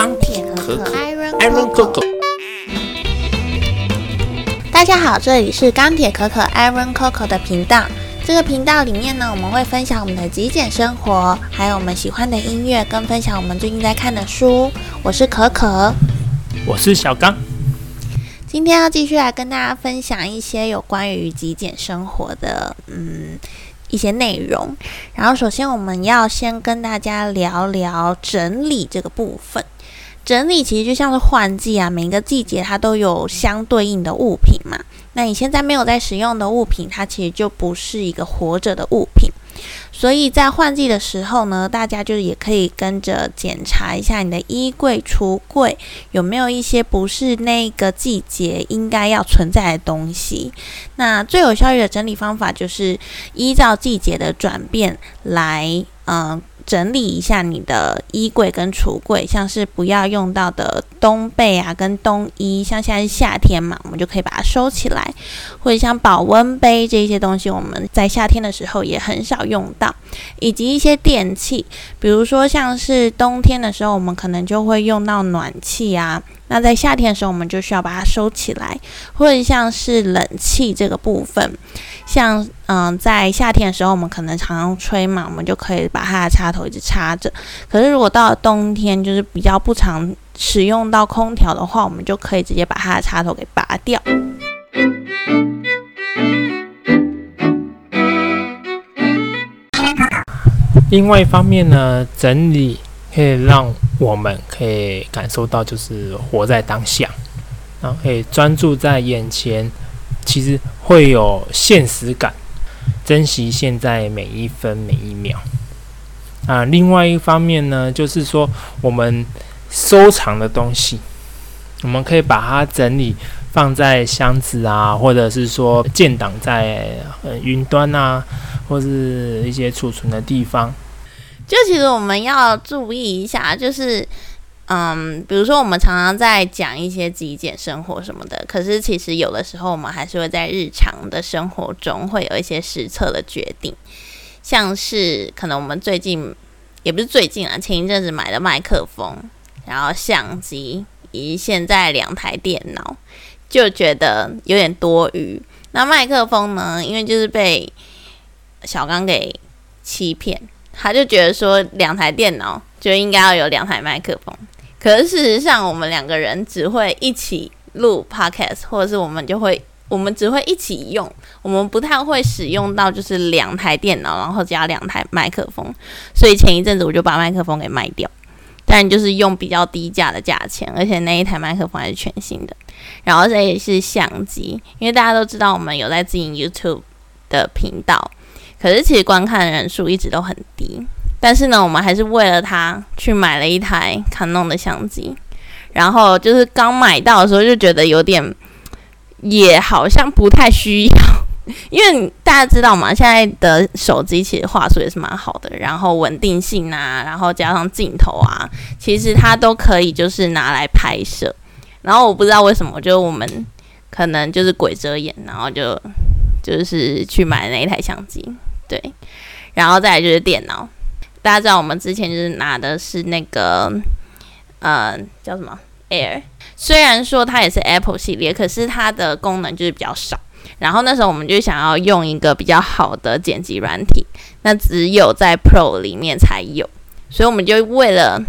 钢铁可可，Iron Coco。大家好，这里是钢铁可可 Iron Coco 的频道。这个频道里面呢，我们会分享我们的极简生活，还有我们喜欢的音乐，跟分享我们最近在看的书。我是可可，我是小刚。今天要继续来跟大家分享一些有关于极简生活的，嗯。一些内容，然后首先我们要先跟大家聊聊整理这个部分。整理其实就像是换季啊，每一个季节它都有相对应的物品嘛。那你现在没有在使用的物品，它其实就不是一个活着的物品。所以在换季的时候呢，大家就也可以跟着检查一下你的衣柜、橱柜有没有一些不是那个季节应该要存在的东西。那最有效率的整理方法就是依照季节的转变来，嗯。整理一下你的衣柜跟橱柜，像是不要用到的冬被啊，跟冬衣，像现在是夏天嘛，我们就可以把它收起来。或者像保温杯这些东西，我们在夏天的时候也很少用到，以及一些电器，比如说像是冬天的时候，我们可能就会用到暖气啊。那在夏天的时候，我们就需要把它收起来，或者像是冷气这个部分，像嗯，在夏天的时候，我们可能常常吹嘛，我们就可以把它的插头一直插着。可是如果到了冬天，就是比较不常使用到空调的话，我们就可以直接把它的插头给拔掉。另外一方面呢，整理。可以让我们可以感受到，就是活在当下，然后可以专注在眼前，其实会有现实感，珍惜现在每一分每一秒。啊，另外一方面呢，就是说我们收藏的东西，我们可以把它整理放在箱子啊，或者是说建档在云端啊，或是一些储存的地方。就其实我们要注意一下，就是，嗯，比如说我们常常在讲一些极简生活什么的，可是其实有的时候我们还是会在日常的生活中会有一些实测的决定，像是可能我们最近也不是最近啊，前一阵子买的麦克风，然后相机以及现在两台电脑，就觉得有点多余。那麦克风呢，因为就是被小刚给欺骗。他就觉得说，两台电脑就应该要有两台麦克风。可是事实上，我们两个人只会一起录 podcast，或者是我们就会，我们只会一起用，我们不太会使用到就是两台电脑，然后加两台麦克风。所以前一阵子我就把麦克风给卖掉，但就是用比较低价的价钱，而且那一台麦克风还是全新的。然后这也是相机，因为大家都知道我们有在经营 YouTube 的频道。可是其实观看人数一直都很低，但是呢，我们还是为了它去买了一台 Canon 的相机，然后就是刚买到的时候就觉得有点，也好像不太需要，因为大家知道嘛，现在的手机其实画质也是蛮好的，然后稳定性啊，然后加上镜头啊，其实它都可以就是拿来拍摄。然后我不知道为什么，就我们可能就是鬼遮眼，然后就就是去买那一台相机。对，然后再来就是电脑。大家知道我们之前就是拿的是那个，呃，叫什么 Air。虽然说它也是 Apple 系列，可是它的功能就是比较少。然后那时候我们就想要用一个比较好的剪辑软体，那只有在 Pro 里面才有，所以我们就为了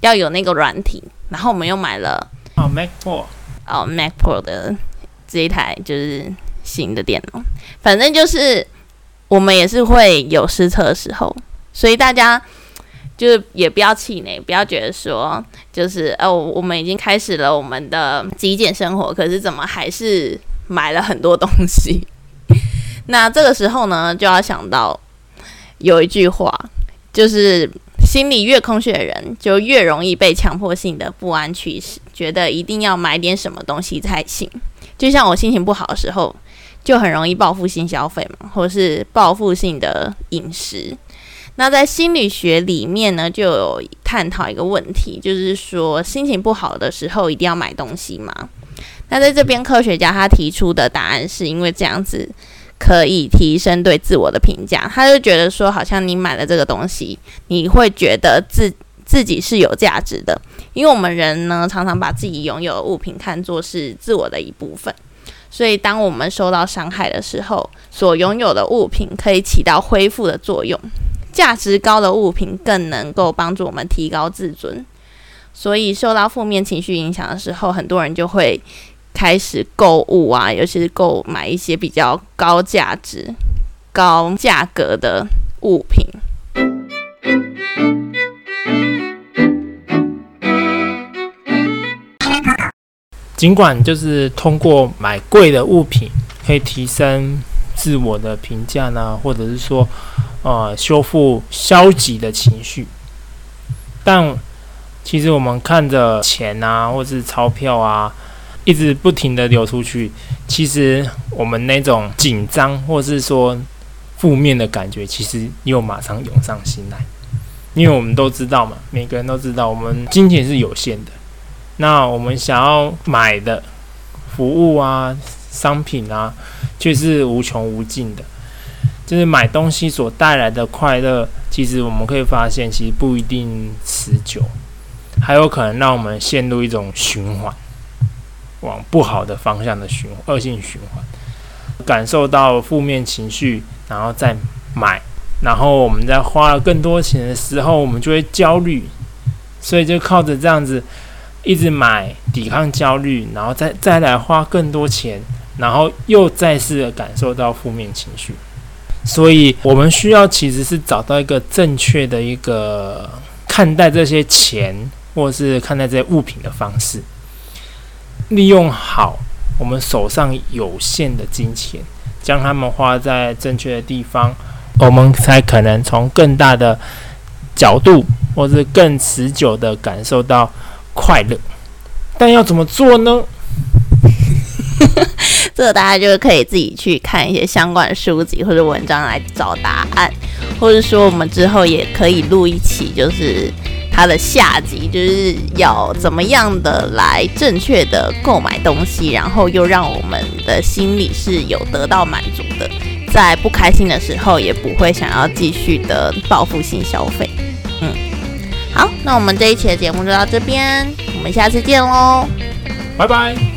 要有那个软体，然后我们又买了哦 Mac Pro，哦 Mac Pro 的这一台就是新的电脑，反正就是。我们也是会有失策的时候，所以大家就是也不要气馁，不要觉得说就是哦，我们已经开始了我们的极简生活，可是怎么还是买了很多东西？那这个时候呢，就要想到有一句话，就是心里越空虚的人，就越容易被强迫性的不安驱使，觉得一定要买点什么东西才行。就像我心情不好的时候。就很容易报复性消费嘛，或是报复性的饮食。那在心理学里面呢，就有探讨一个问题，就是说心情不好的时候一定要买东西吗？那在这边科学家他提出的答案是因为这样子可以提升对自我的评价。他就觉得说，好像你买了这个东西，你会觉得自自己是有价值的，因为我们人呢常常把自己拥有的物品看作是自我的一部分，所以当我们受到伤害的时候，所拥有的物品可以起到恢复的作用，价值高的物品更能够帮助我们提高自尊。所以受到负面情绪影响的时候，很多人就会开始购物啊，尤其是购买一些比较高价值、高价格的物品。尽管就是通过买贵的物品可以提升自我的评价呢，或者是说，呃，修复消极的情绪，但。其实我们看着钱啊，或是钞票啊，一直不停的流出去，其实我们那种紧张或是说负面的感觉，其实又马上涌上心来。因为我们都知道嘛，每个人都知道，我们金钱是有限的。那我们想要买的服务啊、商品啊，却是无穷无尽的。就是买东西所带来的快乐，其实我们可以发现，其实不一定持久。还有可能让我们陷入一种循环，往不好的方向的循恶性循环，感受到负面情绪，然后再买，然后我们在花了更多钱的时候，我们就会焦虑，所以就靠着这样子一直买抵抗焦虑，然后再再来花更多钱，然后又再次的感受到负面情绪，所以我们需要其实是找到一个正确的一个看待这些钱。或是看待这些物品的方式，利用好我们手上有限的金钱，将它们花在正确的地方，我们才可能从更大的角度，或是更持久的感受到快乐。但要怎么做呢？这个大家就可以自己去看一些相关的书籍或者文章来找答案，或者说我们之后也可以录一期，就是。它的下集就是要怎么样的来正确的购买东西，然后又让我们的心里是有得到满足的，在不开心的时候也不会想要继续的报复性消费。好，那我们这一期的节目就到这边，我们下次见喽，拜拜。